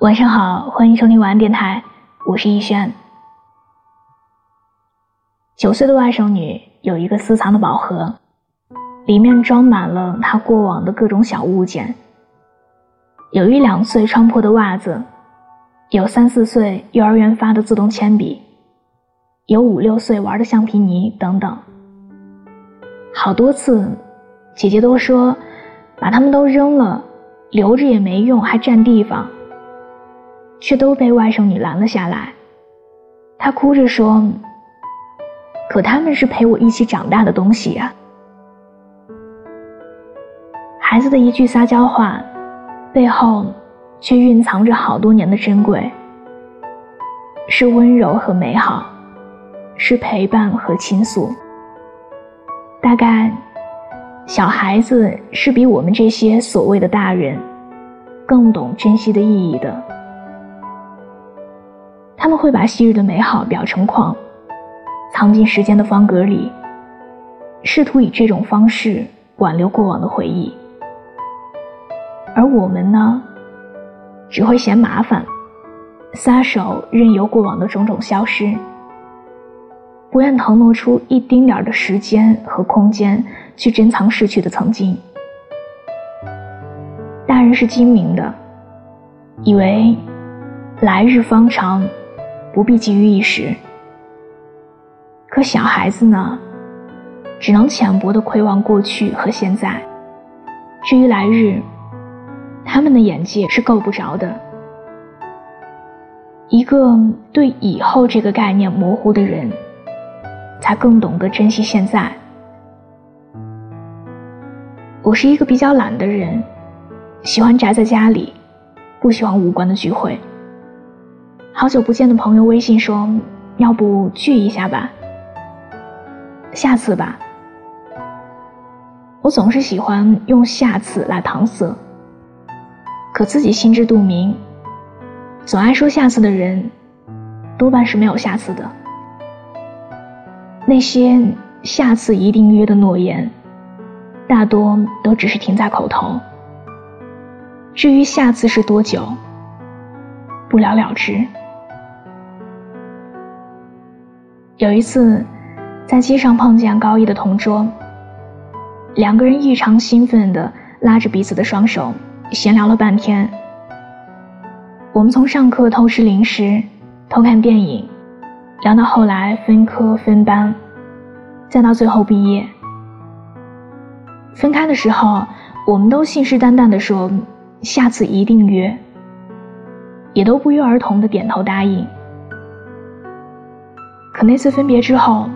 晚上好，欢迎收听晚安电台，我是逸轩。九岁的外甥女有一个私藏的宝盒，里面装满了她过往的各种小物件，有一两岁穿破的袜子，有三四岁幼儿园发的自动铅笔，有五六岁玩的橡皮泥等等。好多次，姐姐都说把它们都扔了，留着也没用，还占地方。却都被外甥女拦了下来。她哭着说：“可他们是陪我一起长大的东西呀。”孩子的一句撒娇话，背后却蕴藏着好多年的珍贵。是温柔和美好，是陪伴和倾诉。大概，小孩子是比我们这些所谓的大人，更懂珍惜的意义的。会把昔日的美好裱成框，藏进时间的方格里，试图以这种方式挽留过往的回忆。而我们呢，只会嫌麻烦，撒手任由过往的种种消失，不愿腾挪出一丁点儿的时间和空间去珍藏逝去的曾经。大人是精明的，以为来日方长。不必急于一时，可小孩子呢，只能浅薄的窥望过去和现在。至于来日，他们的眼界是够不着的。一个对以后这个概念模糊的人，才更懂得珍惜现在。我是一个比较懒的人，喜欢宅在家里，不喜欢无关的聚会。好久不见的朋友微信说：“要不聚一下吧，下次吧。”我总是喜欢用“下次”来搪塞，可自己心知肚明，总爱说“下次”的人，多半是没有下次的。那些“下次一定约”的诺言，大多都只是停在口头。至于下次是多久，不了了之。有一次，在街上碰见高一的同桌，两个人异常兴奋地拉着彼此的双手，闲聊了半天。我们从上课偷吃零食、偷看电影，聊到后来分科分班，再到最后毕业。分开的时候，我们都信誓旦旦地说下次一定约，也都不约而同地点头答应。可那次分别之后，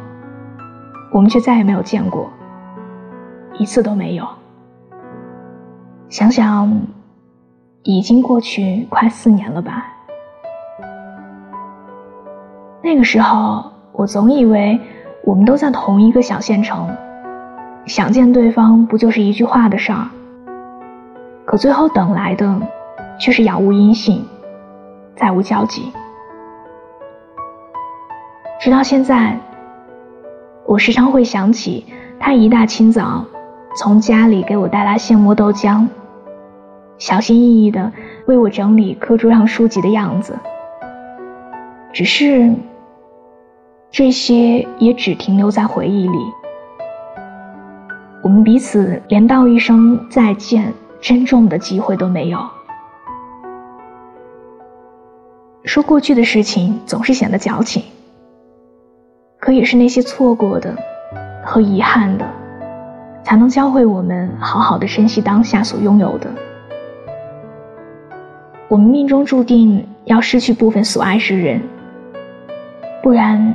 我们却再也没有见过，一次都没有。想想，已经过去快四年了吧。那个时候，我总以为我们都在同一个小县城，想见对方不就是一句话的事儿。可最后等来的，却是杳无音信，再无交集。直到现在，我时常会想起他一大清早从家里给我带来现磨豆浆，小心翼翼的为我整理课桌上书籍的样子。只是这些也只停留在回忆里，我们彼此连道一声再见、珍重的机会都没有。说过去的事情总是显得矫情。可也是那些错过的和遗憾的，才能教会我们好好的珍惜当下所拥有的。我们命中注定要失去部分所爱之人，不然，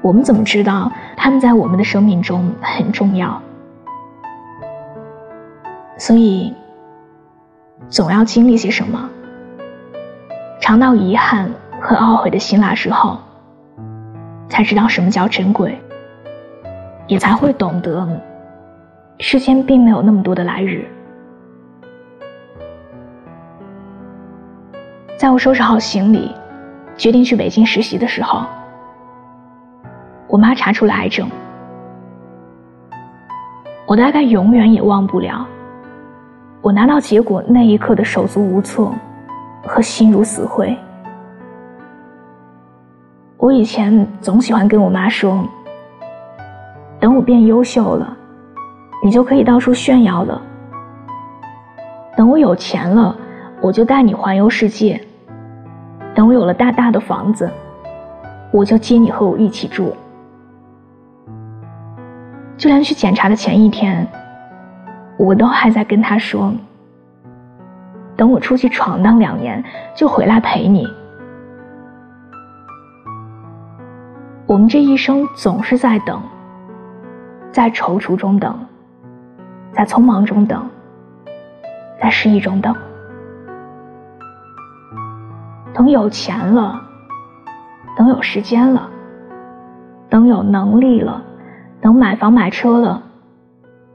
我们怎么知道他们在我们的生命中很重要？所以，总要经历些什么，尝到遗憾和懊悔的辛辣之后。才知道什么叫珍贵，也才会懂得，世间并没有那么多的来日。在我收拾好行李，决定去北京实习的时候，我妈查出了癌症。我大概永远也忘不了，我拿到结果那一刻的手足无措，和心如死灰。我以前总喜欢跟我妈说：“等我变优秀了，你就可以到处炫耀了；等我有钱了，我就带你环游世界；等我有了大大的房子，我就接你和我一起住。”就连去检查的前一天，我都还在跟他说：“等我出去闯荡两年，就回来陪你。”我们这一生总是在等，在踌躇中等，在匆忙中等，在失意中等。等有钱了，等有时间了，等有能力了，等买房买车了，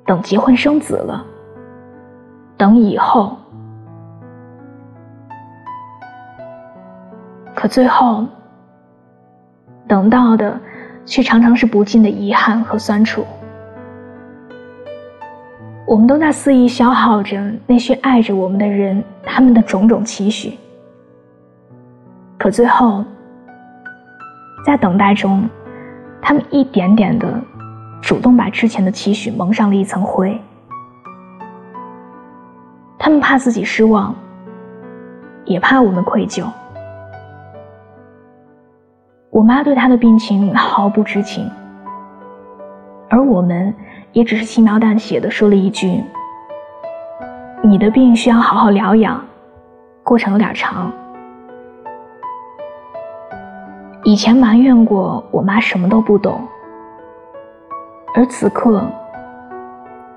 等结婚生子了，等以后。可最后。等到的，却常常是不尽的遗憾和酸楚。我们都在肆意消耗着那些爱着我们的人，他们的种种期许。可最后，在等待中，他们一点点的，主动把之前的期许蒙上了一层灰。他们怕自己失望，也怕我们愧疚。我妈对他的病情毫不知情，而我们也只是轻描淡写的说了一句：“你的病需要好好疗养，过程有点长。”以前埋怨过我妈什么都不懂，而此刻，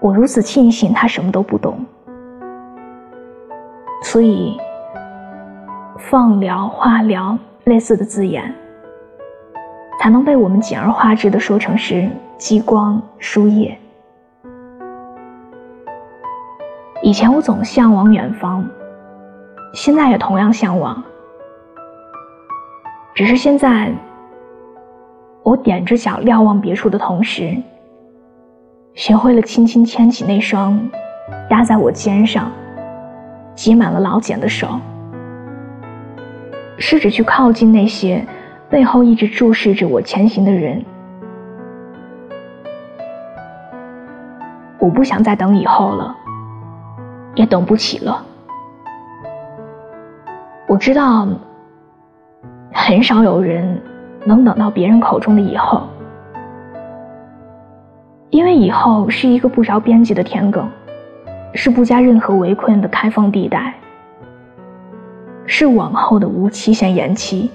我如此庆幸她什么都不懂，所以放疗、化疗类似的字眼。才能被我们简而化之的说成是激光输液。以前我总向往远方，现在也同样向往，只是现在，我踮着脚瞭望别处的同时，学会了轻轻牵起那双压在我肩上、挤满了老茧的手，试着去靠近那些。背后一直注视着我前行的人，我不想再等以后了，也等不起了。我知道，很少有人能等到别人口中的以后，因为以后是一个不着边际的田埂，是不加任何围困的开放地带，是往后的无期限延期。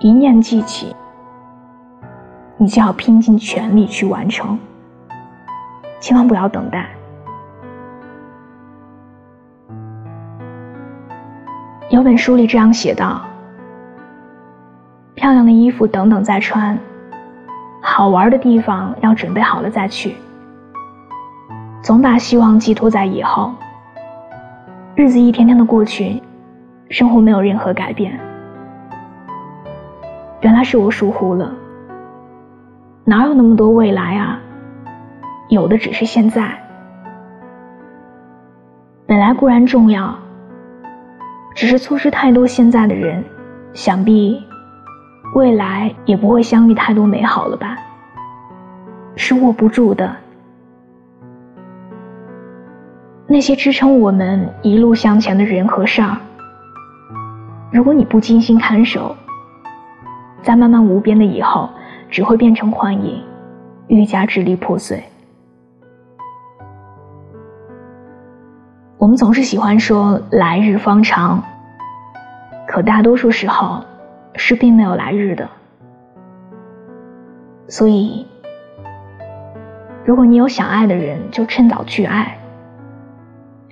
一念记起，你就要拼尽全力去完成，千万不要等待。有本书里这样写道：漂亮的衣服等等再穿，好玩的地方要准备好了再去。总把希望寄托在以后，日子一天天的过去，生活没有任何改变。原来是我疏忽了，哪有那么多未来啊？有的只是现在。本来固然重要，只是错失太多现在的人，想必未来也不会相遇太多美好了吧？是握不住的。那些支撑我们一路向前的人和事儿，如果你不精心看守。在漫漫无边的以后，只会变成幻影，愈加支离破碎。我们总是喜欢说“来日方长”，可大多数时候是并没有来日的。所以，如果你有想爱的人，就趁早去爱；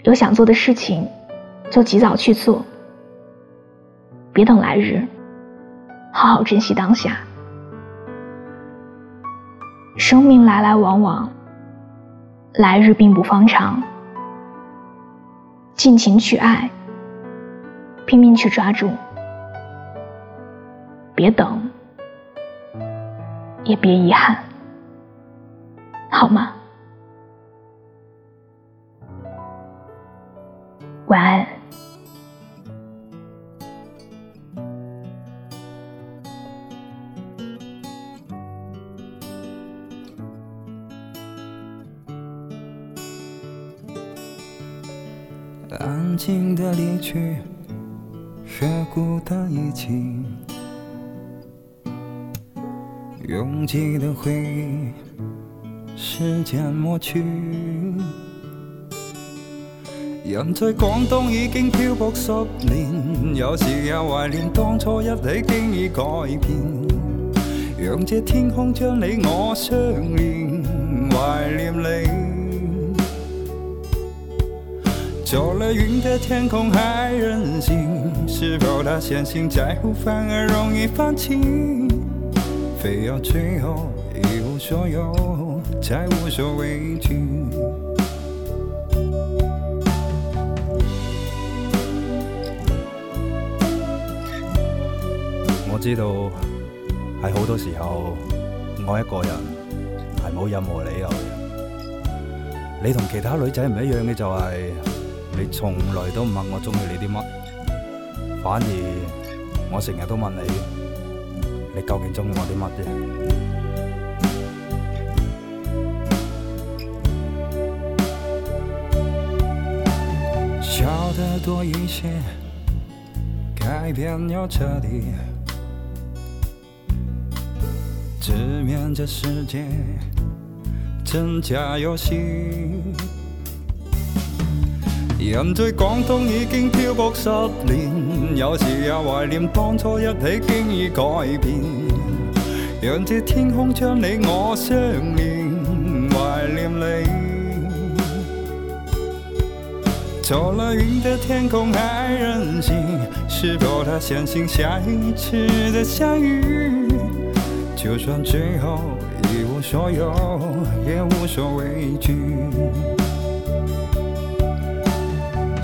有想做的事情，就及早去做，别等来日。好好珍惜当下，生命来来往往，来日并不方长，尽情去爱，拼命去抓住，别等，也别遗憾，好吗？晚安。安静的离去，却孤单一起。拥挤的回忆，时间抹去。人在广东已经漂泊十年，有时也怀念当初一起经已改变。让这天空将你我相连，怀念你。走了云的天空还任性，是否他相信在乎反而容易放弃？非要最后一无所有，才无所畏惧。我知道喺好多时候，爱一个人系冇任何理由。你同其他女仔唔一样嘅就系，你从来都唔问我中意你啲乜，反而我成日都问你。你究竟中意我啲乜啫？笑得多一些，改变要彻底，直面这世界，真假游戏。人在广东已经漂泊十年，有时也怀念当初一起经已改变。让这天空将你我相连，怀念你。走了云的天空还任性，是否他相信下一次的相遇？就算最后一无所有，也无所畏惧。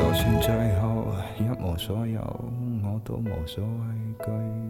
就算最后一无所有，我都无所畏惧。